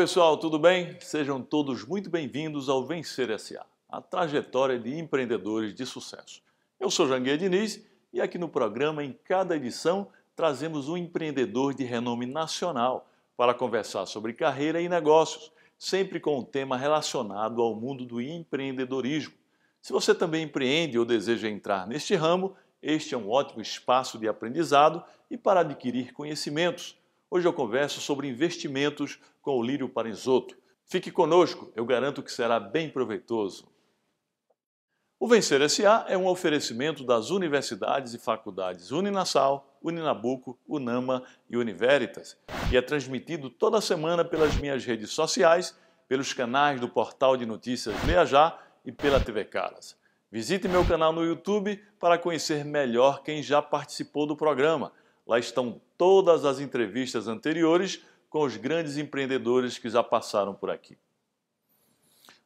Pessoal, tudo bem? Sejam todos muito bem-vindos ao Vencer SA, a trajetória de empreendedores de sucesso. Eu sou Janguia Diniz e aqui no programa, em cada edição, trazemos um empreendedor de renome nacional para conversar sobre carreira e negócios, sempre com um tema relacionado ao mundo do empreendedorismo. Se você também empreende ou deseja entrar neste ramo, este é um ótimo espaço de aprendizado e para adquirir conhecimentos. Hoje eu converso sobre investimentos com o Lírio Parinzotto. Fique conosco, eu garanto que será bem proveitoso. O Vencer SA é um oferecimento das universidades e faculdades Uninasal, Uninabuco, Unama e Univeritas e é transmitido toda semana pelas minhas redes sociais, pelos canais do portal de notícias Leia Já e pela TV Caras. Visite meu canal no YouTube para conhecer melhor quem já participou do programa. Lá estão todas as entrevistas anteriores com os grandes empreendedores que já passaram por aqui.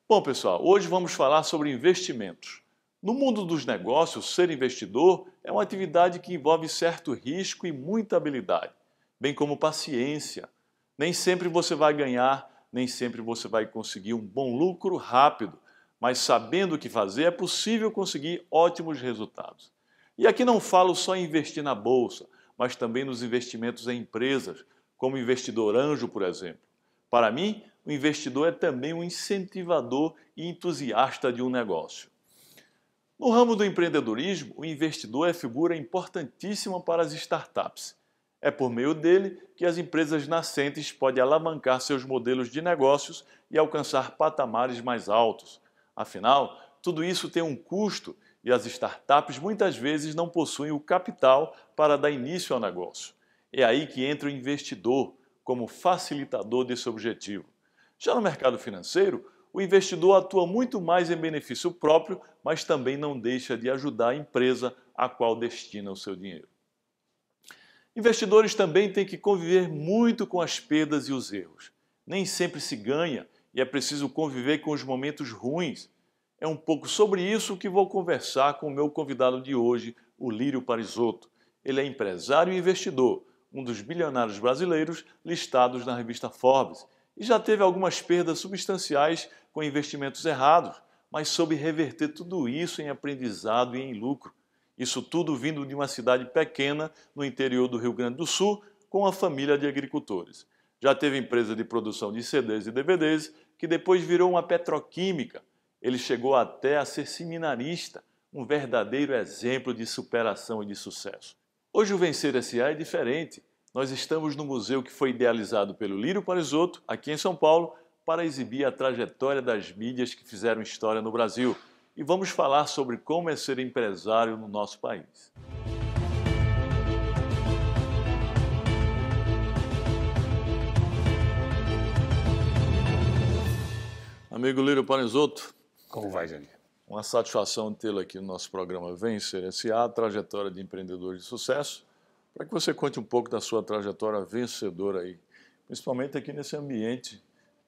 Bom, pessoal, hoje vamos falar sobre investimentos. No mundo dos negócios, ser investidor é uma atividade que envolve certo risco e muita habilidade, bem como paciência. Nem sempre você vai ganhar, nem sempre você vai conseguir um bom lucro rápido, mas sabendo o que fazer é possível conseguir ótimos resultados. E aqui não falo só em investir na bolsa, mas também nos investimentos em empresas, como investidor anjo, por exemplo. Para mim, o investidor é também um incentivador e entusiasta de um negócio. No ramo do empreendedorismo, o investidor é figura importantíssima para as startups. É por meio dele que as empresas nascentes podem alavancar seus modelos de negócios e alcançar patamares mais altos, Afinal, tudo isso tem um custo e as startups muitas vezes não possuem o capital para dar início ao negócio. É aí que entra o investidor como facilitador desse objetivo. Já no mercado financeiro, o investidor atua muito mais em benefício próprio, mas também não deixa de ajudar a empresa a qual destina o seu dinheiro. Investidores também têm que conviver muito com as perdas e os erros. Nem sempre se ganha e é preciso conviver com os momentos ruins. É um pouco sobre isso que vou conversar com o meu convidado de hoje, o Lírio Parisotto. Ele é empresário e investidor, um dos bilionários brasileiros listados na revista Forbes, e já teve algumas perdas substanciais com investimentos errados, mas soube reverter tudo isso em aprendizado e em lucro. Isso tudo vindo de uma cidade pequena no interior do Rio Grande do Sul, com uma família de agricultores. Já teve empresa de produção de CDs e DVDs que depois virou uma petroquímica. Ele chegou até a ser seminarista, um verdadeiro exemplo de superação e de sucesso. Hoje o Vencer S.A. é diferente. Nós estamos no museu que foi idealizado pelo Lírio Parisotto, aqui em São Paulo, para exibir a trajetória das mídias que fizeram história no Brasil. E vamos falar sobre como é ser empresário no nosso país. Amigo Lírio Parizotto. Como vai, Janine? Uma satisfação tê-lo aqui no nosso programa Vencer S.A., trajetória de empreendedor de sucesso, para que você conte um pouco da sua trajetória vencedora aí, principalmente aqui nesse ambiente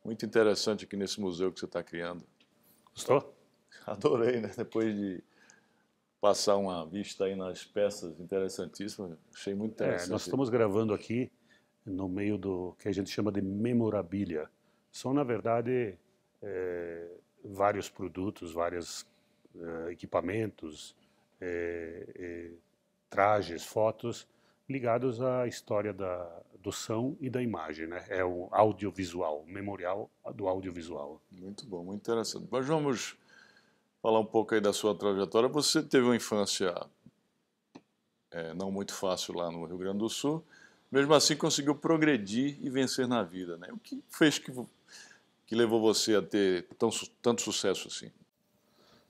muito interessante aqui nesse museu que você está criando. Gostou? Adorei, né? Depois de passar uma vista aí nas peças interessantíssimas, achei muito interessante. É, nós estamos gravando aqui no meio do que a gente chama de memorabilia. São, na verdade, é, vários produtos, vários é, equipamentos, é, trajes, fotos ligados à história da, do som e da imagem, né? É o audiovisual, memorial do audiovisual. Muito bom, muito interessante. Mas vamos falar um pouco aí da sua trajetória. Você teve uma infância é, não muito fácil lá no Rio Grande do Sul, mesmo assim conseguiu progredir e vencer na vida, né? O que fez que que levou você a ter tão, tanto sucesso assim?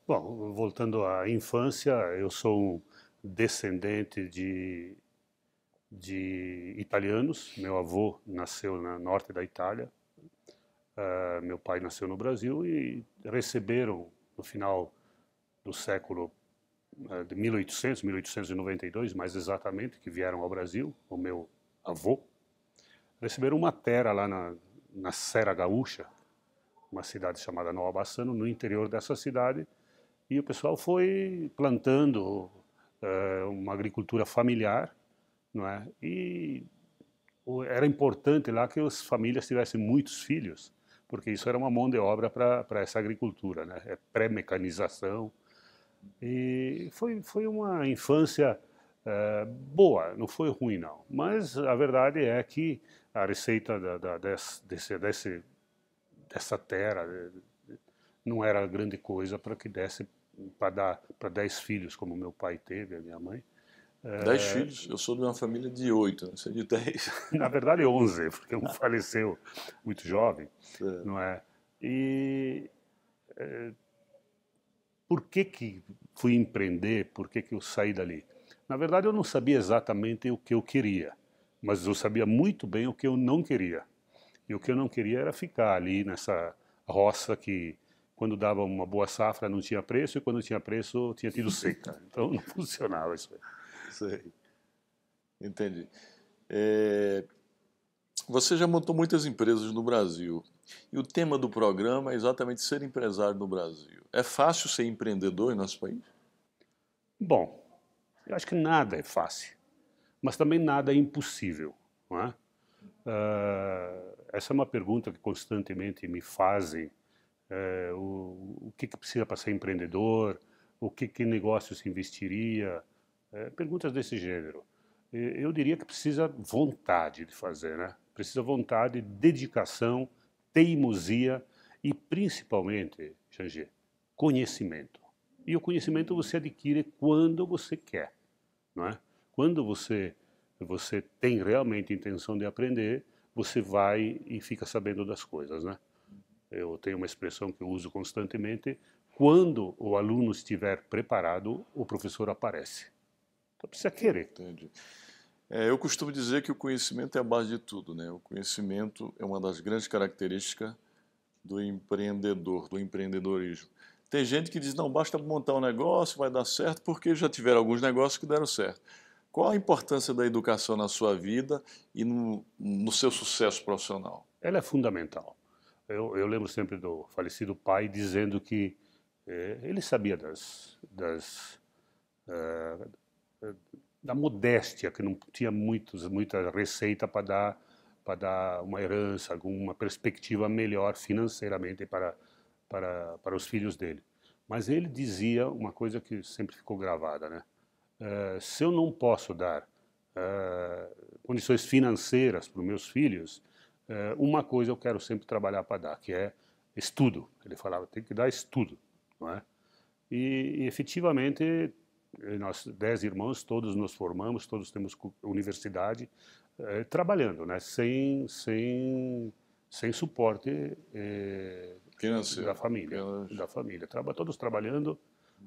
Bom, voltando à infância, eu sou descendente de, de italianos. Meu avô nasceu no norte da Itália, uh, meu pai nasceu no Brasil e receberam no final do século uh, de 1800, 1892, mais exatamente, que vieram ao Brasil, o meu avô, receberam uma terra lá na, na Serra Gaúcha, uma cidade chamada Nova Bassano, no interior dessa cidade, e o pessoal foi plantando uh, uma agricultura familiar, não é? E era importante lá que as famílias tivessem muitos filhos, porque isso era uma mão de obra para essa agricultura, né? É pré-mecanização. E foi, foi uma infância é, boa, não foi ruim não. Mas a verdade é que a receita da, da, desse, desse, dessa terra não era grande coisa para que desse para dar para dez filhos, como meu pai teve, a minha mãe. Dez é... filhos? Eu sou de uma família de oito, não sei de dez. Na verdade, onze, porque um faleceu muito jovem, é. não é? E é, por que que fui empreender? Por que que eu saí dali? Na verdade, eu não sabia exatamente o que eu queria, mas eu sabia muito bem o que eu não queria. E o que eu não queria era ficar ali nessa roça que quando dava uma boa safra não tinha preço e quando tinha preço tinha tido seca. Então não funcionava isso aí. Sei. Entendi. É... Você já montou muitas empresas no Brasil e o tema do programa é exatamente ser empresário no Brasil. É fácil ser empreendedor em nosso país? Bom, eu acho que nada é fácil, mas também nada é impossível. Não é? Uh, essa é uma pergunta que constantemente me fazem é, o, o que, que, precisa para ser empreendedor, o que, que negócio se investiria, é, perguntas desse gênero. Eu diria que precisa vontade de fazer, né? Precisa vontade, dedicação, teimosia e principalmente, Xangê, conhecimento. E o conhecimento você adquire quando você quer, não é? Quando você você tem realmente intenção de aprender, você vai e fica sabendo das coisas, né? eu tenho uma expressão que eu uso constantemente, quando o aluno estiver preparado, o professor aparece. Então precisa querer. Entendi. É, eu costumo dizer que o conhecimento é a base de tudo. Né? O conhecimento é uma das grandes características do empreendedor, do empreendedorismo. Tem gente que diz, não, basta montar um negócio, vai dar certo, porque já tiveram alguns negócios que deram certo. Qual a importância da educação na sua vida e no, no seu sucesso profissional? Ela é fundamental. Eu, eu lembro sempre do falecido pai dizendo que é, ele sabia das, das uh, da modéstia, que não tinha muitos, muita receita para dar para dar uma herança, alguma perspectiva melhor financeiramente para, para, para os filhos dele. Mas ele dizia uma coisa que sempre ficou gravada, né? Uh, se eu não posso dar uh, condições financeiras para os meus filhos, é, uma coisa eu quero sempre trabalhar para dar, que é estudo. Ele falava, tem que dar estudo, não é? E, e efetivamente, nós dez irmãos, todos nos formamos, todos temos universidade, trabalhando, né? Sem, sem, sem suporte é, da família, da família. Traba, todos trabalhando,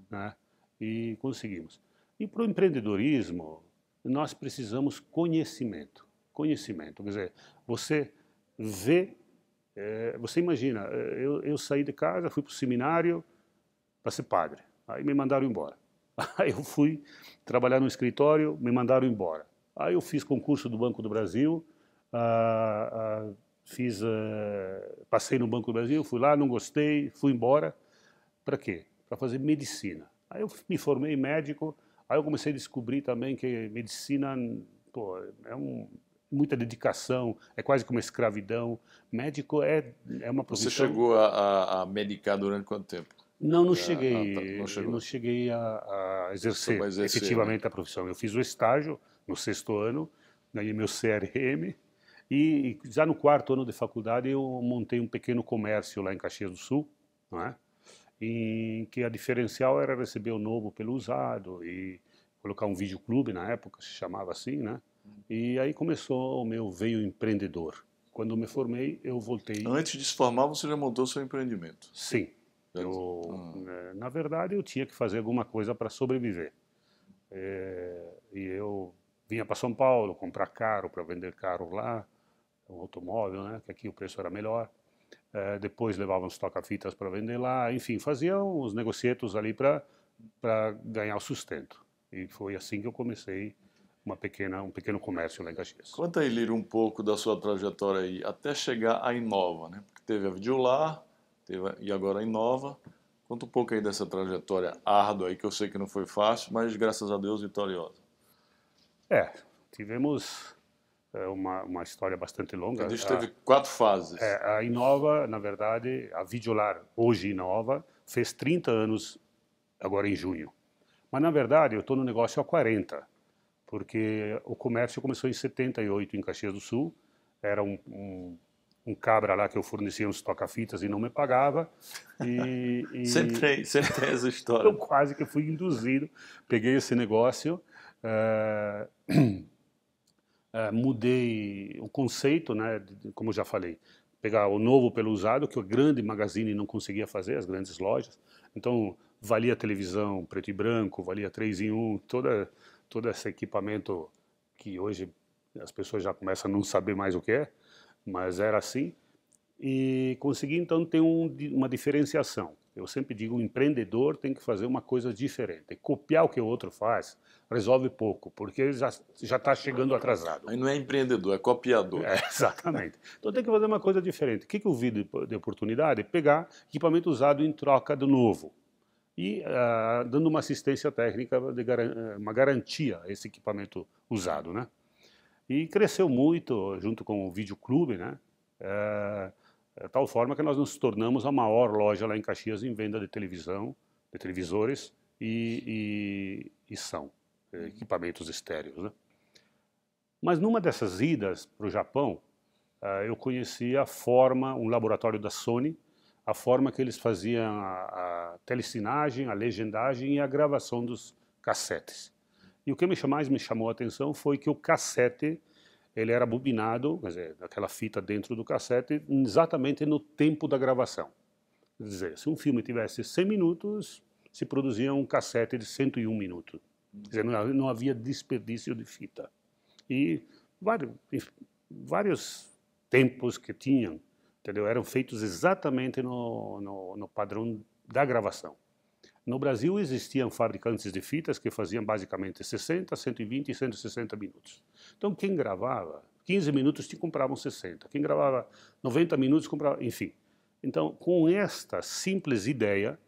né? E conseguimos. E para o empreendedorismo, nós precisamos conhecimento. Conhecimento, quer dizer, você vê. É, você imagina, é, eu, eu saí de casa, fui para o seminário para ser padre. Aí me mandaram embora. Aí eu fui trabalhar no escritório, me mandaram embora. Aí eu fiz concurso do Banco do Brasil, ah, ah, fiz, ah, passei no Banco do Brasil, fui lá, não gostei, fui embora. Para quê? Para fazer medicina. Aí eu me formei médico, aí eu comecei a descobrir também que medicina pô, é um, muita dedicação, é quase como escravidão. Médico é, é uma profissão... Você chegou a, a, a medicar durante quanto tempo? Não, não cheguei, ah, tá, não, não, cheguei a, a exercer, exercer, efetivamente né? a profissão. Eu fiz o estágio no sexto ano, ganhei meu CRM e, e já no quarto ano de faculdade eu montei um pequeno comércio lá em Caxias do Sul, não é? Em que a diferencial era receber o novo pelo usado e colocar um videoclube na época, se chamava assim, né? E aí começou o meu veio empreendedor. Quando me formei, eu voltei. Antes de se formar, você já montou seu empreendimento? Sim. Eu, hum. Na verdade, eu tinha que fazer alguma coisa para sobreviver. É, e eu vinha para São Paulo comprar carro para vender carro lá, um automóvel, né? Que aqui o preço era melhor. É, depois levava uns toca-fitas para vender lá. Enfim, fazia uns negocietos ali para ganhar o sustento. E foi assim que eu comecei uma pequena, um pequeno comércio lá em Caxias. Conta aí, Lírio, um pouco da sua trajetória aí, até chegar à Inova, né? Porque teve a Videolar, teve a, e agora a Inova. Conta um pouco aí dessa trajetória árdua aí, que eu sei que não foi fácil, mas graças a Deus vitoriosa. É, tivemos é uma, uma história bastante longa. Ele teve quatro fases. É, a Inova, na verdade, a Videolar, hoje Inova, fez 30 anos agora em junho. Mas, na verdade, eu estou no negócio há 40, porque o comércio começou em 78 em Caxias do Sul, era um, um, um cabra lá que eu fornecia uns toca-fitas e não me pagava. E, e... sempre, tem, sempre tem essa história. eu quase que fui induzido, peguei esse negócio, uh, uh, mudei o conceito, né, como já falei, pegar o novo pelo usado, que o grande magazine não conseguia fazer, as grandes lojas. Então, valia televisão preto e branco, valia 3 em 1, toda, todo esse equipamento que hoje as pessoas já começam a não saber mais o que é, mas era assim. E consegui então ter um, uma diferenciação. Eu sempre digo, o empreendedor tem que fazer uma coisa diferente. Copiar o que o outro faz resolve pouco, porque já já está chegando atrasado. Aí não é empreendedor, é copiador. É, exatamente. Então tem que fazer uma coisa diferente. O que, que eu vi de, de oportunidade? Pegar equipamento usado em troca do novo e uh, dando uma assistência técnica, de gar uma garantia a esse equipamento usado, né? E cresceu muito junto com o Videoclube, né? É, é, tal forma que nós nos tornamos a maior loja lá em Caxias em venda de televisão, de televisores e, e, e são é, equipamentos estéreos. Né? Mas numa dessas idas para o Japão, uh, eu conheci a forma, um laboratório da Sony, a forma que eles faziam a, a telecinagem, a legendagem e a gravação dos cassetes. E o que mais me chamou a atenção foi que o cassete ele era bobinado, quer dizer, aquela fita dentro do cassete, exatamente no tempo da gravação. Quer dizer, se um filme tivesse 100 minutos, se produzia um cassete de 101 minutos. Quer dizer, não, havia desperdício de fita. E vários, vários tempos que tinham, entendeu? eram feitos exatamente no, no, no padrão da gravação. No Brasil existiam fabricantes de fitas que faziam basicamente 60, 120 e 160 minutos. Então quem gravava 15 minutos te compravam 60, quem gravava 90 minutos comprava, enfim. Então com esta simples ideia,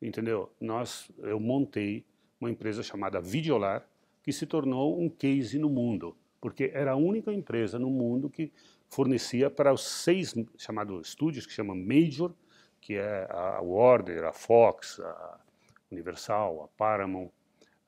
entendeu? Nós eu montei uma empresa chamada Videolar que se tornou um case no mundo, porque era a única empresa no mundo que fornecia para os seis chamados estúdios que chamam Major, que é a Warner, a Fox, a Universal, a Paramount,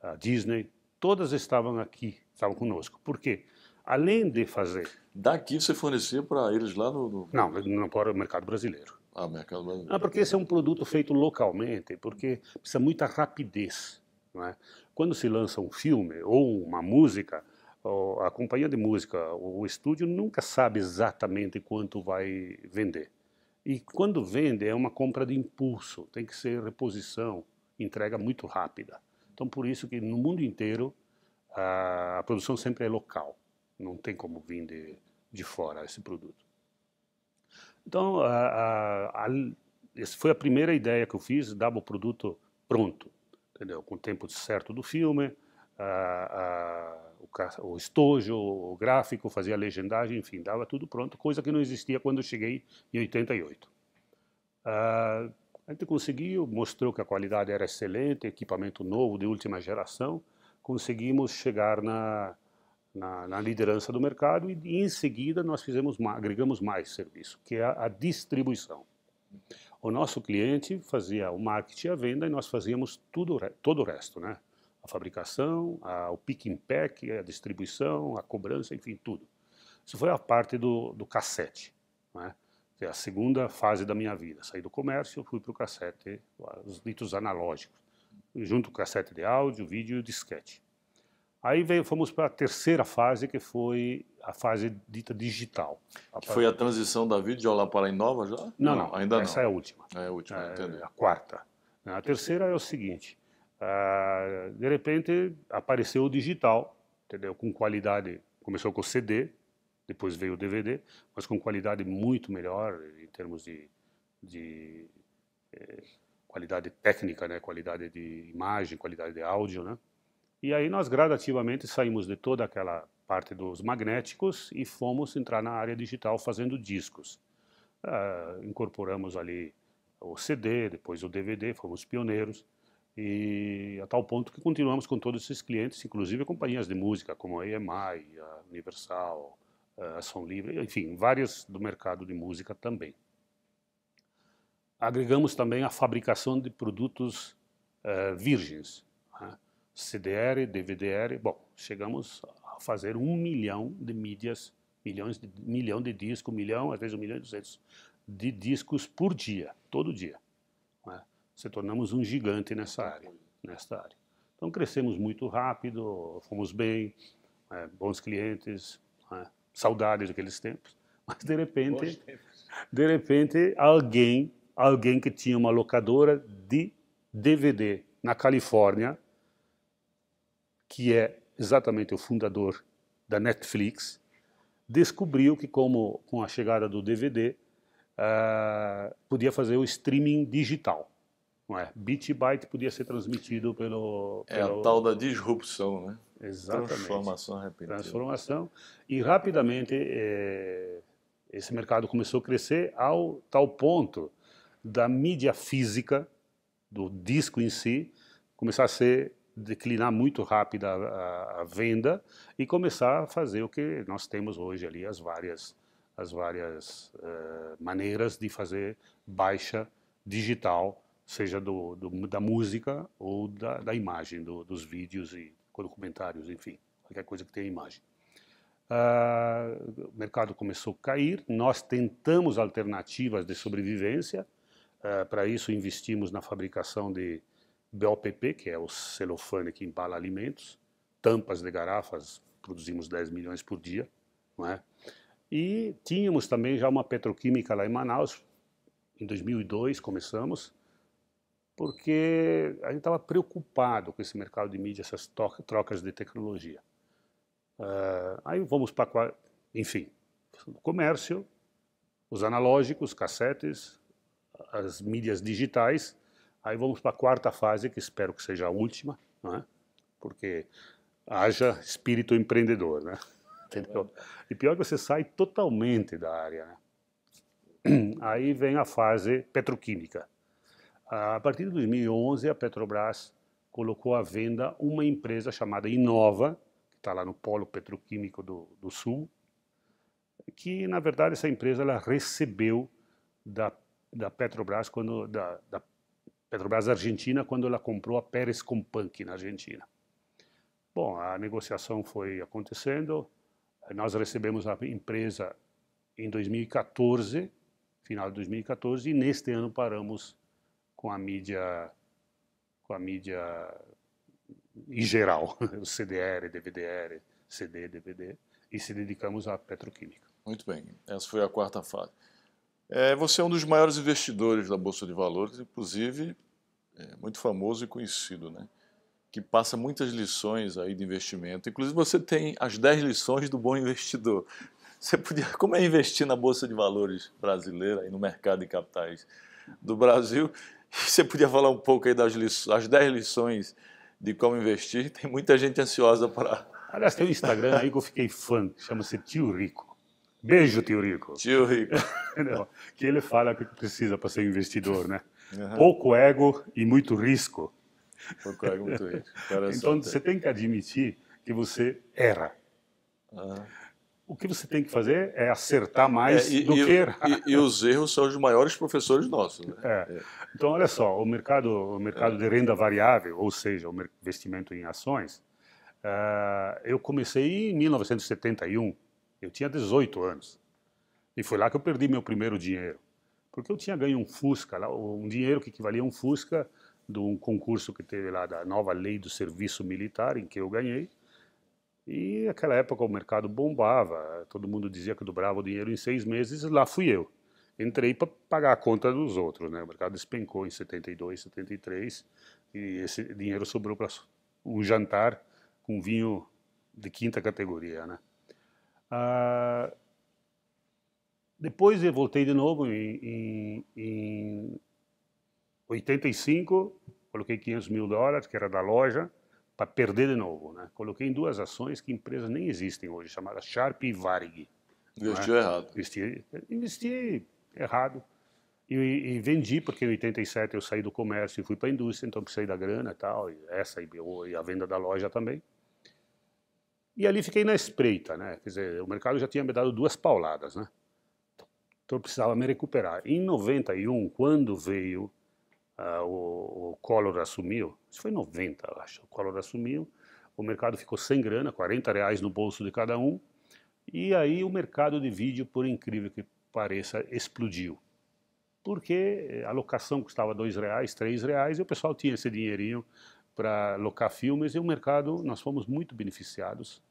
a Disney, todas estavam aqui, estavam conosco. Por quê? Além de fazer... Daqui você fornecia para eles lá no... no... Não, não para o mercado brasileiro. Ah, mercado brasileiro. Não, porque esse é um produto feito localmente, porque precisa muita rapidez. Não é? Quando se lança um filme ou uma música, a companhia de música, o estúdio nunca sabe exatamente quanto vai vender. E quando vende é uma compra de impulso, tem que ser reposição, entrega muito rápida. Então, por isso que no mundo inteiro a, produção sempre é local, não tem como vir de, de fora esse produto. Então, a, a, essa foi a primeira ideia que eu fiz, dava o produto pronto, entendeu? Com o tempo certo do filme, o, o, estojo, o gráfico, fazia a legendagem, enfim, dava tudo pronto, coisa que não existia quando eu cheguei em 88. Uh, a gente conseguiu, mostrou que a qualidade era excelente, equipamento novo, de última geração, conseguimos chegar na, na, na liderança do mercado e, em seguida nós fizemos agregamos mais serviço, que é a, a, distribuição. O nosso cliente fazia o marketing e a venda e nós fazíamos tudo, todo o resto, né? A fabricação, a, o pick pack, a distribuição, a cobrança, enfim, tudo. Isso foi a parte do, do cassete, né? É a segunda fase da minha vida. Saí do comércio, fui para o cassete, os ditos analógicos, junto com o cassete de áudio, vídeo e disquete. Aí veio, fomos para a terceira fase, que foi a fase dita digital. A que foi a transição da Videola para a Inova já? Não, não, ainda essa não. é a última. É a última, é, entendi. A quarta. A terceira é o seguinte, uh, de repente apareceu o digital, entendeu? Com qualidade, começou com o CD, depois veio o DVD, mas com qualidade muito melhor em termos de, de é, qualidade técnica, né, qualidade de imagem, qualidade de áudio, né. E aí nós gradativamente saímos de toda aquela parte dos magnéticos e fomos entrar na área digital fazendo discos. Uh, incorporamos ali o CD, depois o DVD, fomos pioneiros e a tal ponto que continuamos com todos esses clientes, inclusive companhias de música como a EMI, a Universal, uh, som livre, enfim, várias do mercado de música também. Agregamos também a fabricação de produtos uh, virgens, né? CDR, DVDR. Bom, chegamos a fazer um milhão de mídias, milhões de, milhão de discos, milhão, às vezes um milhão e duzentos de discos por dia, todo dia. Né? Se tornamos um gigante nessa área, nesta área. Então crescemos muito rápido, fomos bem, é, bons clientes, saudades daqueles tempos. Mas de repente, de repente alguém alguém que tinha uma locadora de DVD na Califórnia, que é exatamente o fundador da Netflix, descobriu que como com a chegada do DVD uh, ah, podia fazer o streaming digital. Não é? Bit byte podia ser transmitido pelo, É a tal da disrupção, né? Exatamente. Transformação repentina. Transformação. E rapidamente eh, esse mercado começou a crescer ao tal ponto da mídia física, do disco em si, começar a ser declinar muito rápido a, a, a, venda e começar a fazer o que nós temos hoje ali as várias as várias uh, maneiras de fazer baixa digital seja do, do da música ou da, da imagem do, dos vídeos e documentários enfim qualquer coisa que tenha imagem uh, o mercado começou a cair nós tentamos alternativas de sobrevivência Uh, Para isso, investimos na fabricação de BOPP, que é o celofane que embala alimentos, tampas de garrafas, produzimos 10 milhões por dia. Não é? E tínhamos também já uma petroquímica lá em Manaus, em 2002 começamos, porque a gente estava preocupado com esse mercado de mídia, essas trocas de tecnologia. Uh, aí vamos para, enfim, comércio, os analógicos, cassetes, as mídias digitais. Aí vamos para a quarta fase, que espero que seja a última, é? porque haja espírito empreendedor. Né? Entendeu? E pior que você sai totalmente da área. Né? Aí vem a fase petroquímica. A partir de 2011, a Petrobras colocou à venda uma empresa chamada Inova, que está lá no Polo Petroquímico do, do Sul, que, na verdade, essa empresa ela recebeu da da Petrobras quando da, da Petrobras Argentina quando ela comprou a Pérez Companc na Argentina. Bom, a negociação foi acontecendo. Nós recebemos a empresa em 2014, final de 2014, e neste ano paramos com a mídia com a mídia em geral, CDR, DVDR, CD, DVD, e se dedicamos à petroquímica. Muito bem, essa foi a quarta fase. É, você é um dos maiores investidores da Bolsa de Valores, inclusive é, muito famoso e conhecido, né? que passa muitas lições aí de investimento. Inclusive você tem as 10 lições do bom investidor. Você podia, como é investir na Bolsa de Valores brasileira e no mercado de capitais do Brasil? Você podia falar um pouco aí das lições, as 10 lições de como investir? Tem muita gente ansiosa para... Aliás, tem um Instagram aí que eu fiquei fã, chama-se Tio Rico. Beijo, tio Rico. Tio Rico. que ele fala que precisa para ser investidor, né? Uhum. Pouco ego e muito risco. Pouco ego e muito risco. então você tem que admitir que você erra. Uhum. O que você tem que fazer é acertar mais é, e, do e, que errar. E, e, os erros são os maiores professores nossos. Né? É. é. Então, olha só, o mercado, o mercado de renda variável, ou seja, o investimento em ações, uh, eu comecei em 1971 eu tinha 18 anos. E foi lá que eu perdi meu primeiro dinheiro. Porque eu tinha ganho um Fusca, um dinheiro que equivalia a um Fusca de um concurso que teve lá da nova lei do serviço militar, em que eu ganhei. E naquela época o mercado bombava, todo mundo dizia que dobrava o dinheiro em seis meses, lá fui eu. Entrei para pagar a conta dos outros, né? O mercado despencou em 72, 73, e esse dinheiro sobrou para um jantar com vinho de quinta categoria, né? Ah, depois eu voltei de novo em, em, em 85, coloquei 500 mil dólares, que era da loja, para perder de novo. Né? Coloquei em duas ações que empresas nem existem hoje, chamadas Sharp e Varig. Investiu né? errado. Investi, investi errado. E, e, vendi, porque em 87 eu saí do comércio e fui para a indústria, então precisei da grana e tal, e essa e, e a venda da loja também. E ali fiquei na espreita, né? Quer dizer, o mercado já tinha me dado duas pauladas, né? Então eu precisava me recuperar. Em 91, quando veio uh, o, o Collor assumiu, isso foi em 90, eu acho, o Collor assumiu, o mercado ficou sem grana, 40 reais no bolso de cada um, e aí o mercado de vídeo, por incrível que pareça, explodiu. Porque a locação custava dois reais, três reais, e o pessoal tinha esse dinheirinho para locar filmes, e o mercado, nós fomos muito beneficiados.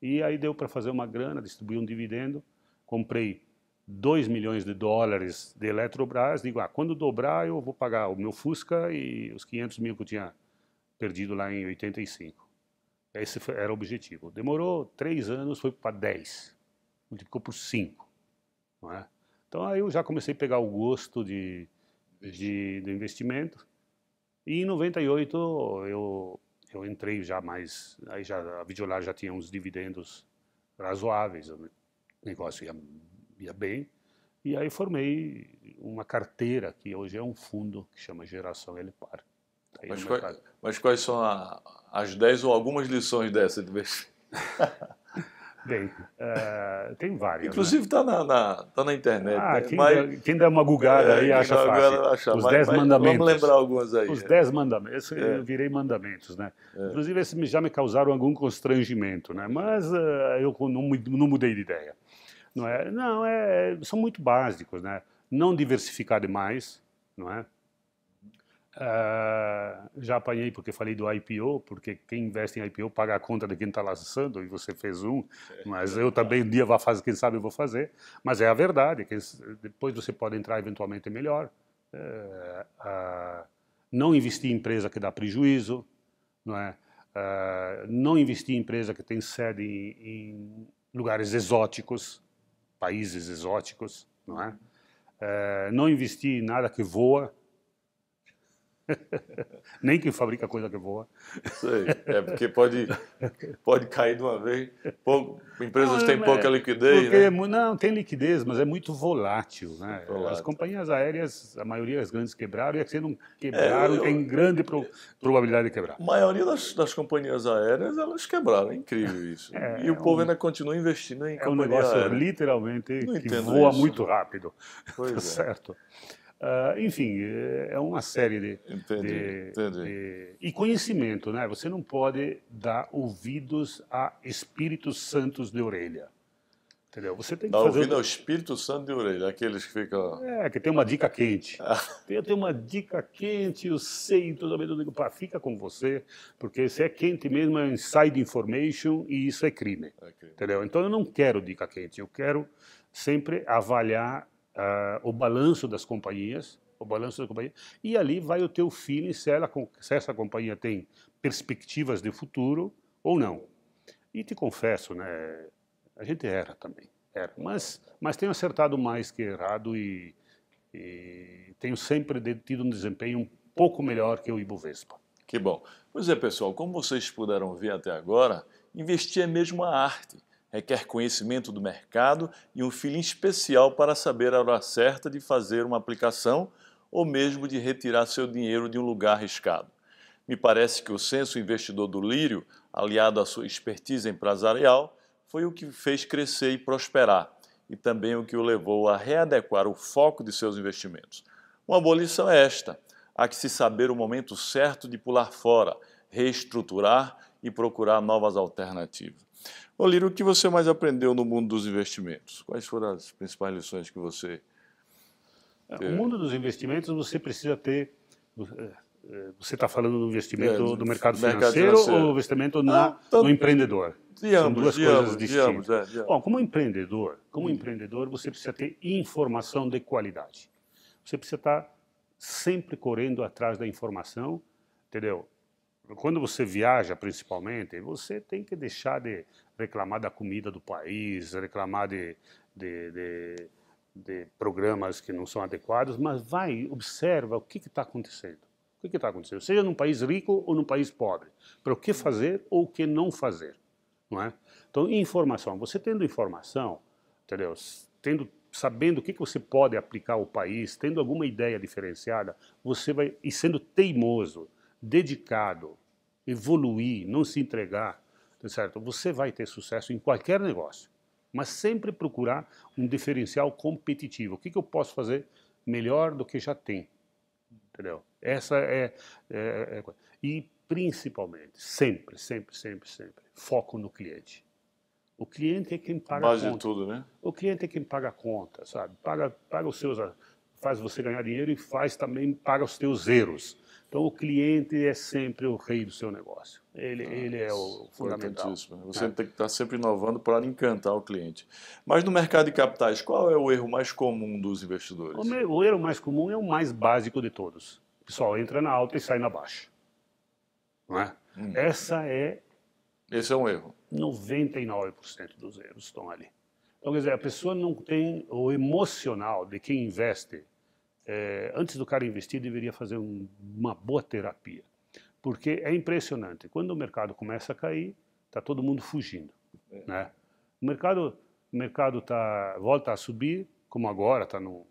E aí deu para fazer uma grana, distribuir um dividendo, comprei 2 milhões de dólares de Eletrobras, digo, ah, quando dobrar eu vou pagar o meu Fusca e os 500 mil que eu tinha perdido lá em 85. Esse era o objetivo. Demorou três anos, foi para 10, multiplicou por 5. Não é? Então aí eu já comecei a pegar o gosto de, de, de investimento. E em 98 eu, eu entrei já mais, aí já, a Videolar já tinha uns dividendos razoáveis, o negócio ia ia bem. E aí formei uma carteira que hoje é um fundo que chama Geração Elipar. Tá mas, quais, mas, quais são a, as 10 ou algumas lições dessa de Bem, uh, tem várias. Inclusive está né? na, na, tá na internet. Ah, né? quem, mas, dá, quem, dá, uma gugada é, aí acha fácil. Acha, Os 10 mandamentos. Vamos lembrar algumas aí. Os 10 é. mandamentos. É. Eu virei mandamentos, né? É. Inclusive, esses já me causaram algum constrangimento, né? Mas uh, eu não, não mudei de ideia. Não é? Não, é, são muito básicos, né? Não diversificar demais, não é? Uh, já apanhei porque falei do IPO, porque quem investe em IPO paga a conta de quem está lançando e você fez um, mas eu também um dia vou fazer, quem sabe eu vou fazer. Mas é a verdade, que depois você pode entrar eventualmente melhor. Uh, uh, não investir em empresa que dá prejuízo, não é? não investir em empresa que tem sede em, em lugares exóticos, países exóticos, não é? é não investir em nada que voa, Nem quem fabrica coisa que voa. Sei. É porque pode, pode cair de uma vez. Pouco, empresas não, têm é, pouca liquidez. Né? É, não, tem liquidez, mas é muito volátil. Né? Volátil. As companhias aéreas, a maioria das grandes quebraram, e as que não quebraram, é, eu, tem grande pro, probabilidade de quebrar. A maioria das, das companhias aéreas, elas quebraram. É incrível isso. É, e o povo um, ainda continua investindo em é um negócio aérea. literalmente que voa isso. muito rápido. Pois é. certo. Uh, enfim, é uma série de, entendi, de, entendi. de, E conhecimento, né? Você não pode dar ouvidos a espíritos santos de orelha. Entendeu? Você tem que Dá fazer. ouvido ao Espírito Santo de orelha, aqueles que ficam. É, que tem uma dica quente. eu tenho uma dica quente, eu sei, toda vez eu digo, pá, fica com você, porque se é quente mesmo é inside information e isso é crime. É crime. Entendeu? Então eu não quero dica quente, eu quero sempre avaliar uh, o balanço das companhias, o balanço da companhia, e ali vai o teu feeling se, ela, se essa companhia tem perspectivas de futuro ou não. E te confesso, né, a gente erra também, erra, mas, mas tenho acertado mais que errado e, e tenho sempre tido um desempenho um pouco melhor que o Ibovespa. Que bom. Pois é, pessoal, como vocês puderam ver até agora, investir é mesmo uma arte requer conhecimento do mercado e um feeling especial para saber a hora certa de fazer uma aplicação ou mesmo de retirar seu dinheiro de um lugar arriscado. Me parece que o senso investidor do Lírio, aliado à sua expertise empresarial, foi o que fez crescer e prosperar, e também o que o levou a readequar o foco de seus investimentos. Uma boa lição é esta: há que se saber o momento certo de pular fora, reestruturar e procurar novas alternativas. Olírio, o que você mais aprendeu no mundo dos investimentos? Quais foram as principais lições que você... No mundo dos investimentos você precisa ter... Eh, você está falando do investimento é, do mercado, mercado financeiro, financeiro, ou investimento na, ah, tanto, no empreendedor? De São duas coisas ambos, distintas. Ambos, é, Bom, como empreendedor, como hum. empreendedor, você precisa ter informação de qualidade. Você precisa estar tá sempre correndo atrás da informação, entendeu? Quando você viaja, principalmente, você tem que deixar de reclamar da comida do país, reclamar de, de, de, de programas que não são adequados, mas vai, observa o que está acontecendo. O que está acontecendo? Seja num país rico ou num país pobre. Para o que fazer ou o que não fazer. Não é? Então, informação. Você tendo informação, entendeu? Tendo, sabendo o que, que você pode aplicar ao país, tendo alguma ideia diferenciada, você vai, e sendo teimoso, dedicado, evoluir, não se entregar, tá certo? Você vai ter sucesso em qualquer negócio, mas sempre procurar um diferencial competitivo. O que, que eu posso fazer melhor do que já tem? Entendeu? Essa é, é, é e principalmente, sempre, sempre, sempre, sempre, foco no cliente. O cliente é quem paga Base a conta. de tudo, né? O cliente é quem paga a conta, sabe? Paga, paga os seus, faz você ganhar dinheiro e faz também paga os teus erros. Então o cliente é sempre o rei do seu negócio. Ele, ah, ele é o fundamental. Você é. tem que estar sempre inovando para encantar o cliente. Mas no mercado de capitais, qual é o erro mais comum dos investidores? O, erro mais comum é o mais básico de todos. O pessoal entra na alta e sai na baixa. Não é? Hum. Essa é. Esse é um erro. 99% dos erros estão ali. Então, quer dizer, a pessoa não tem o emocional de quem investe é, antes do cara investir, deveria fazer um, uma boa terapia. Porque é impressionante. Quando o mercado começa a cair, está todo mundo fugindo. É. Né? O mercado, o mercado tá, volta a subir, como agora, está no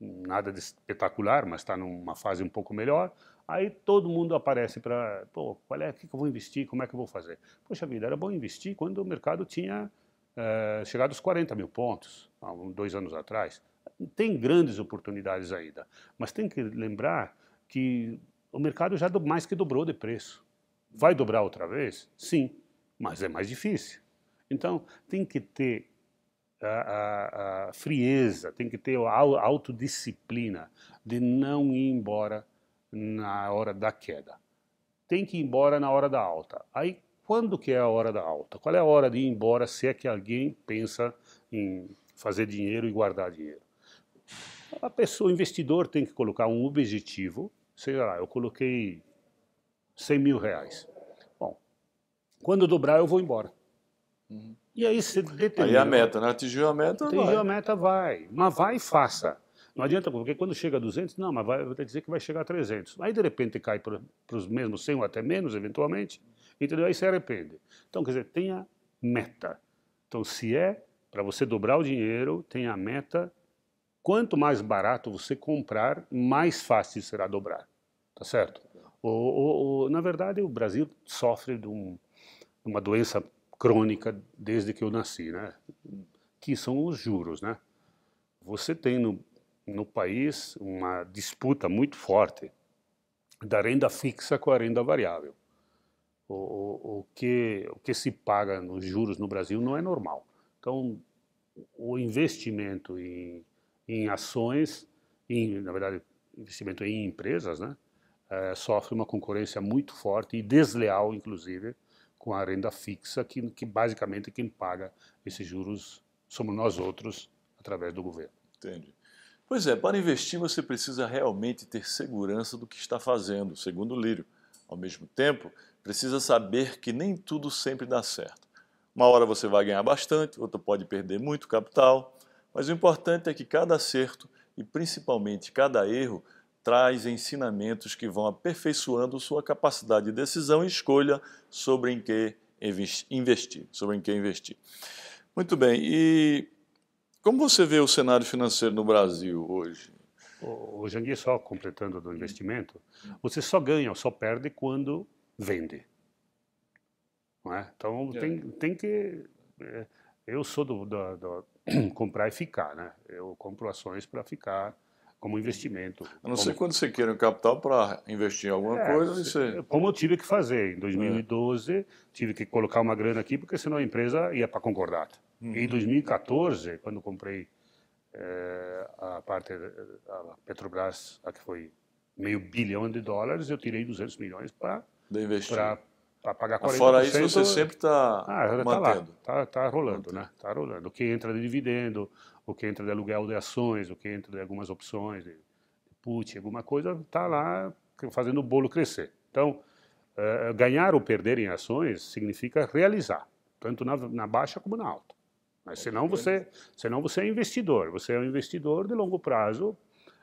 nada de espetacular, mas está numa fase um pouco melhor. Aí todo mundo aparece para, pô, qual é, o que, que eu vou investir, como é que eu vou fazer? Poxa vida, era bom investir quando o mercado tinha é, chegado aos 40 mil pontos, há dois anos atrás tem grandes oportunidades ainda, mas tem que lembrar que o mercado já mais que dobrou de preço. Vai dobrar outra vez? Sim, mas é mais difícil. Então, tem que ter a, a, a frieza, tem que ter a autodisciplina de não ir embora na hora da queda. Tem que ir embora na hora da alta. Aí, quando que é a hora da alta? Qual é a hora de ir embora se é que alguém pensa em fazer dinheiro e guardar dinheiro? A pessoa, o investidor tem que colocar um objetivo, sei lá, eu coloquei 100 mil reais. Bom, quando dobrar eu vou embora. Uhum. E aí você determina. Aí a meta, né? Atingiu a meta, Atingiu vai. a meta, vai. Mas vai e faça. Não adianta, porque quando chega a 200, não, mas vai, vai dizer que vai chegar a 300. Aí de repente cai para os mesmos 100 ou até menos, eventualmente, entendeu? Aí se arrepende. Então, quer dizer, tenha meta. Então, se é para você dobrar o dinheiro, tenha a meta Quanto mais barato você comprar, mais fácil será dobrar. Tá certo? O, o, o, na verdade, o Brasil sofre de um, uma doença crônica desde que eu nasci, né? Que são os juros, né? Você tem no, no país uma disputa muito forte da renda fixa com a renda variável. O, o, o, que, o que se paga nos juros no Brasil não é normal. Então, o investimento em em ações, em, na verdade, investimento em empresas, né, é, sofre uma concorrência muito forte e desleal, inclusive, com a renda fixa, que, que basicamente quem paga esses juros somos nós outros, através do governo. Entendi. Pois é, para investir você precisa realmente ter segurança do que está fazendo, segundo o Lírio. Ao mesmo tempo, precisa saber que nem tudo sempre dá certo. Uma hora você vai ganhar bastante, outra pode perder muito capital. Mas o importante é que cada acerto e principalmente cada erro traz ensinamentos que vão aperfeiçoando sua capacidade de decisão e escolha sobre em que investir, sobre em que investir. Muito bem. E como você vê o cenário financeiro no Brasil hoje? O Janguir, só completando do investimento, você só ganha ou só perde quando vende. Não é? Então é. tem, tem que. É, eu sou do, do, do, comprar e ficar, né? Eu compro ações para ficar como investimento. A não ser quando você queira um capital para investir em alguma é, coisa. Você... Como eu tive que fazer em 2012, é. tive que colocar uma grana aqui, porque senão a empresa ia para concordata. Uhum. Em 2014, quando comprei é, a parte a Petrobras, a que foi meio bilhão de dólares, eu tirei 200 milhões para para pagar 40%. Fora isso, você sempre está ah, mantendo. Está tá, tá rolando, né? Está rolando. O que entra de dividendo, o que entra de aluguel de ações, o que entra de algumas opções, de put, alguma coisa, está lá fazendo o bolo crescer. Então, uh, ganhar ou perder em ações significa realizar, tanto na, na baixa como na alta. Mas senão você, senão você é investidor. Você é um investidor de longo prazo.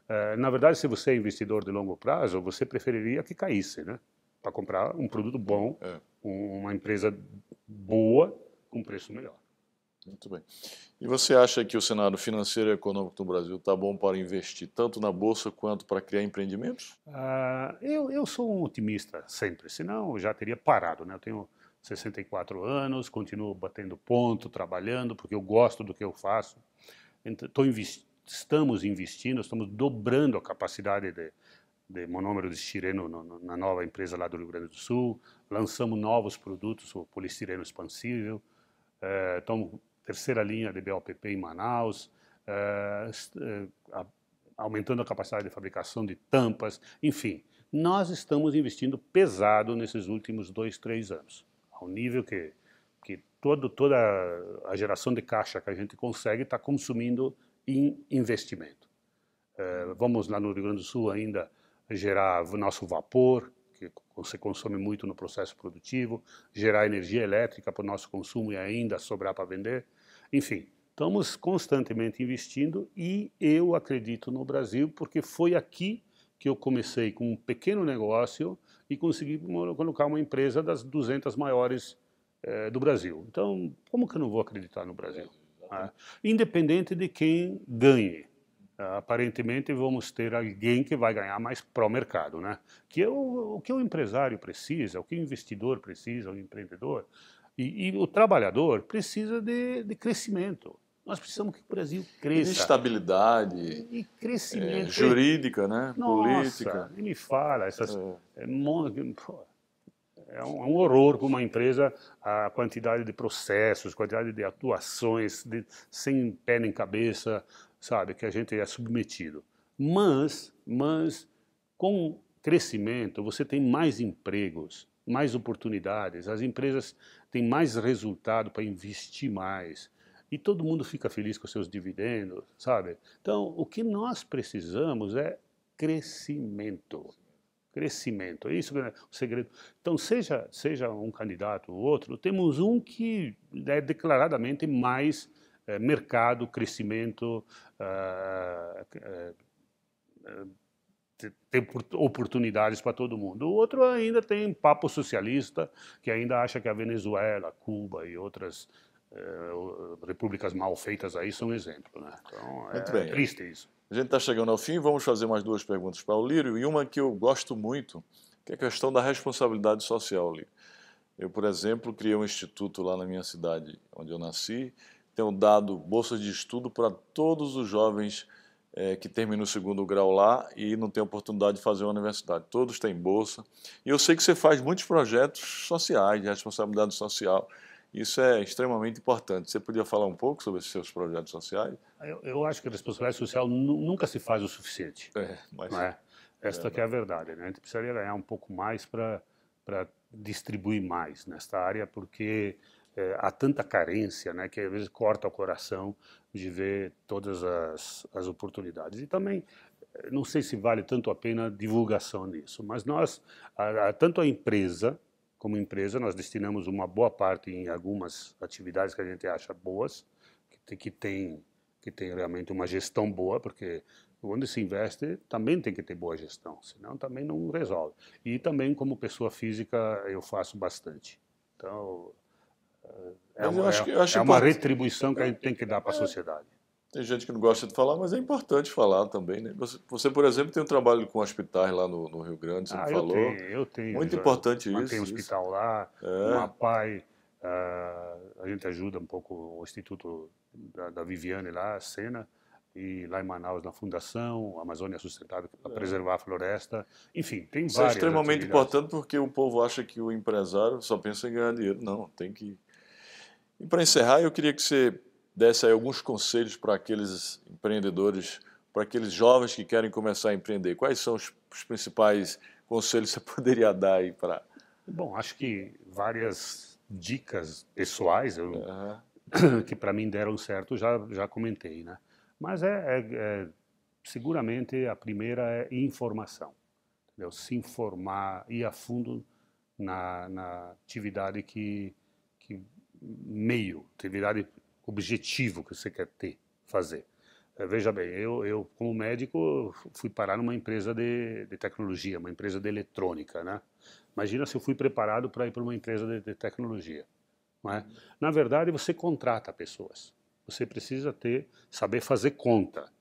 Uh, na verdade, se você é investidor de longo prazo, você preferiria que caísse, né? Para comprar um produto bom, é. uma empresa boa, com preço melhor. Muito bem. E você acha que o cenário financeiro e econômico do Brasil está bom para investir tanto na Bolsa quanto para criar empreendimentos? Ah, eu, eu sou um otimista sempre, senão eu já teria parado. Né? Eu tenho 64 anos, continuo batendo ponto, trabalhando, porque eu gosto do que eu faço. Então, investi estamos investindo, estamos dobrando a capacidade de, de monômero de estireno no, na nova empresa lá do Rio Grande do Sul, lançamos novos produtos, o polistireno expansível, é, então, terceira linha de BOPP em Manaus, é, é, aumentando a capacidade de fabricação de tampas, enfim, nós estamos investindo pesado nesses últimos dois, três anos, ao nível que, que todo, toda a geração de caixa que a gente consegue está consumindo em investimento. Vamos lá no Rio Grande do Sul ainda gerar nosso vapor, que você consome muito no processo produtivo, gerar energia elétrica para o nosso consumo e ainda sobrar para vender. Enfim, estamos constantemente investindo e eu acredito no Brasil porque foi aqui que eu comecei com um pequeno negócio e consegui colocar uma empresa das 200 maiores é, do Brasil. Então, como que eu não vou acreditar no Brasil? É, independente de quem ganhe. Aparentemente vamos ter alguém que vai ganhar mais o mercado, né? Que é o, o, que o empresário precisa, o que o investidor precisa, o empreendedor e, e o trabalhador precisa de, de crescimento. Nós precisamos que o Brasil cresça. Estabilidade. E crescimento. É, jurídica, né? Nossa, Política. E me fala, essas. É. É, é um, é um horror para uma empresa a quantidade de processos, quantidade de atuações, de, sem pé nem cabeça, sabe, que a gente é submetido. Mas, mas com crescimento você tem mais empregos, mais oportunidades, as empresas têm mais resultado para investir mais e todo mundo fica feliz com seus dividendos, sabe? Então, o que nós precisamos é crescimento. Crescimento, é isso é o segredo. Então, seja, seja um candidato ou outro, temos um que é declaradamente mais mercado, crescimento, é, é, tem oportunidades para todo mundo. O outro ainda tem papo socialista, que ainda acha que a Venezuela, Cuba e outras repúblicas mal feitas aí são exemplo. Né? Então, é bem. triste isso. A gente está chegando ao fim, vamos fazer mais duas perguntas para o Lírio, e uma que eu gosto muito, que é a questão da responsabilidade social, Lírio. Eu, por exemplo, criei um instituto lá na minha cidade, onde eu nasci, tenho dado bolsas de estudo para todos os jovens é, que terminam o segundo grau lá e não têm oportunidade de fazer uma universidade. Todos têm bolsa. E eu sei que você faz muitos projetos sociais, de responsabilidade social. Isso é extremamente importante. Você podia falar um pouco sobre esses seus projetos sociais? Eu, eu acho que a responsabilidade social nunca se faz o suficiente. É, mas... Não é? Esta é, que é a verdade. Né? A gente precisaria ganhar um pouco mais para distribuir mais nesta área, porque é, há tanta carência né, que às vezes corta o coração de ver todas as, as oportunidades. E também, é, não sei se vale tanto a pena a divulgação disso, mas nós, a, a, tanto a empresa como empresa, nós destinamos uma boa parte em algumas atividades que a gente acha boas, que, que tem que tem realmente uma gestão boa, porque onde se investe também tem que ter boa gestão, senão também não resolve. E também como pessoa física eu faço bastante. Então é, uma, acho, é, é uma retribuição que a gente tem que dar para a sociedade. Tem gente que não gosta de falar, mas é importante falar também, né? Você, você por exemplo, tem um trabalho com hospitais lá no, no Rio Grande, você ah, me falou. Eu tenho, eu tenho. Muito importante isso. Tem um hospital isso. lá, é. uma pai, uh, a gente ajuda um pouco o Instituto da, da Viviane lá, a Sena, e lá em Manaus na Fundação Amazônia Sustentável para é. preservar a floresta. Enfim, tem Isso é várias é extremamente importante porque o povo acha que o empresário só pensa em ganhar dinheiro. Não, tem que... E para encerrar, eu queria que você desse aí alguns conselhos para aqueles empreendedores, para aqueles jovens que querem começar a empreender. Quais são os, os principais conselhos que você poderia dar aí para... Bom, acho que várias dicas pessoais eu, uhum. que para mim deram certo já já comentei, né? Mas é, é, é seguramente a primeira é informação, entendeu? se informar, ir a fundo na, na atividade que, que meio, atividade objetivo que você quer ter, fazer. É, veja bem, eu, eu como médico fui parar numa empresa de, de tecnologia, uma empresa de eletrônica, né? Imagina se eu fui preparado para ir para uma empresa de, de tecnologia. É? Na verdade, você contrata pessoas. Você precisa ter, saber fazer conta,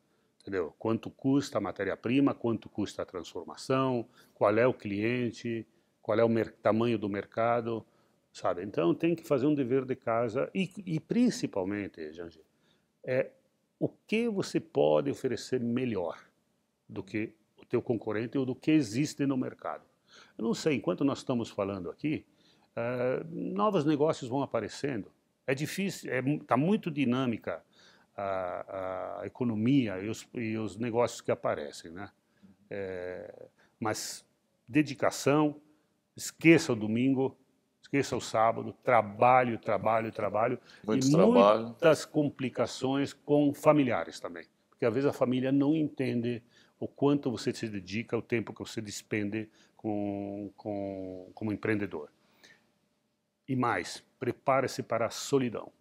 entendeu? Quanto custa a matéria-prima, quanto custa a transformação, qual é o cliente, qual é o tamanho do mercado, sabe? Então tem que fazer um dever de casa e, e principalmente, Janji, é o que você pode oferecer melhor do que o teu concorrente ou do que existe no mercado. Eu não sei, enquanto nós estamos falando aqui, uh, novos negócios vão aparecendo. É difícil, está é, tá muito dinâmica a, a economia e os, e os, negócios que aparecem, né? É, mas dedicação, esqueça o domingo, esqueça o sábado, trabalho, trabalho, trabalho Muito e trabalho. muitas complicações com familiares também, porque às vezes a família não entende o quanto você se dedica, o tempo que você despende com, com, como empreendedor. E mais, prepare-se para a solidão.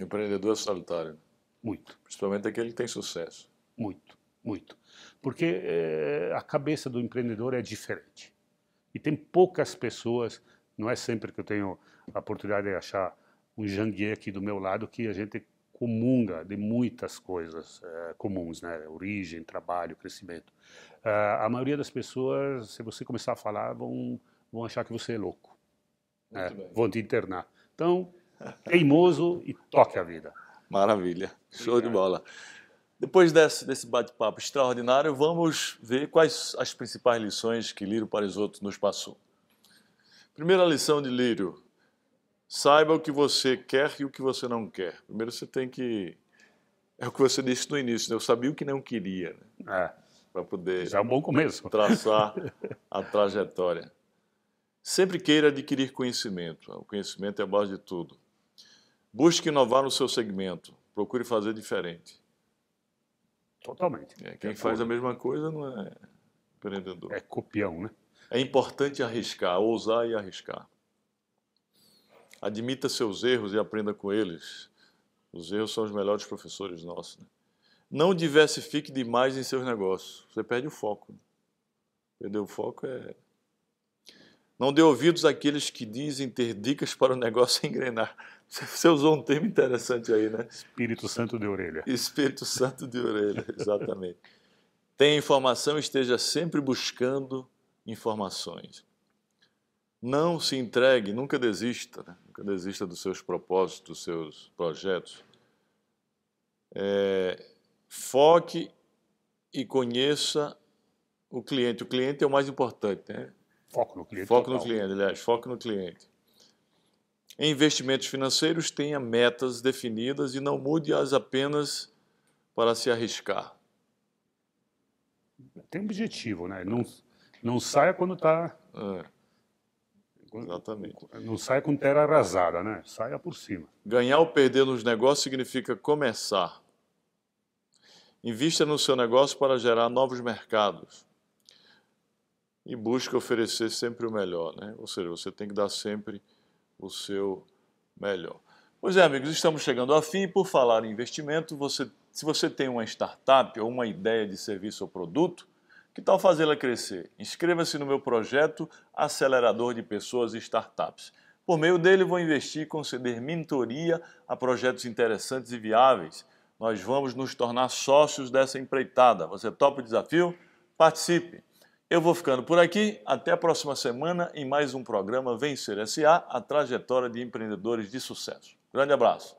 Empreendedor é solitário. Muito. Principalmente aquele que tem sucesso. Muito, muito. Porque é, a cabeça do empreendedor é diferente. E tem poucas pessoas, não é sempre que eu tenho a oportunidade de achar um Janguier aqui do meu lado que a gente comunga de muitas coisas é, comuns, né? Origem, trabalho, crescimento. Uh, a maioria das pessoas, se você começar a falar, vão, vão achar que você é louco. É, vão te internar. Então, teimoso e toque a vida. Maravilha, show de bola. Depois desse, desse bate-papo extraordinário, vamos ver quais as principais lições que Lírio Parisotto nos passou. Primeira lição de Lírio, saiba o que você quer e o que você não quer. Primeiro você tem que... É o que você disse no início, né? eu sabia o que não queria. Né? É. Para poder Já é um bom começo. traçar a trajetória. Sempre queira adquirir conhecimento. O conhecimento é a base de tudo. Busque inovar no seu segmento. Procure fazer diferente. Totalmente. É, quem é faz a mesma coisa não é empreendedor. É copião, né? É importante arriscar, ousar e arriscar. Admita seus erros e aprenda com eles. Os erros são os melhores professores nossos. Né? Não diversifique demais em seus negócios. Você perde o foco. Perder o foco é. Não dê ouvidos àqueles que dizem ter dicas para o negócio engrenar. Você usou um termo interessante aí, né? Espírito Santo de orelha. Espírito Santo de orelha, exatamente. Tenha informação, esteja sempre buscando informações. Não se entregue, nunca desista, né? nunca desista dos seus propósitos, dos seus projetos. É, foque e conheça o cliente. O cliente é o mais importante, né? Foco no cliente. Foco total. no cliente, aliás, foco no cliente. Em investimentos financeiros, tenha metas definidas e não mude-as apenas para se arriscar. Tem objetivo, né? Não, não saia quando está. É, exatamente. Não saia com terra arrasada, né? Saia por cima. Ganhar ou perder nos negócios significa começar. Invista no seu negócio para gerar novos mercados. E busque oferecer sempre o melhor, né? Ou seja, você tem que dar sempre o seu melhor. Pois é, amigos, estamos chegando ao fim. Por falar em investimento, você, se você tem uma startup ou uma ideia de serviço ou produto, que tal fazê-la crescer? Inscreva-se no meu projeto Acelerador de Pessoas e Startups. Por meio dele, vou investir e conceder mentoria a projetos interessantes e viáveis. Nós vamos nos tornar sócios dessa empreitada. Você topa o desafio? Participe! Eu vou ficando por aqui. Até a próxima semana em mais um programa Vencer SA, a trajetória de empreendedores de sucesso. Grande abraço.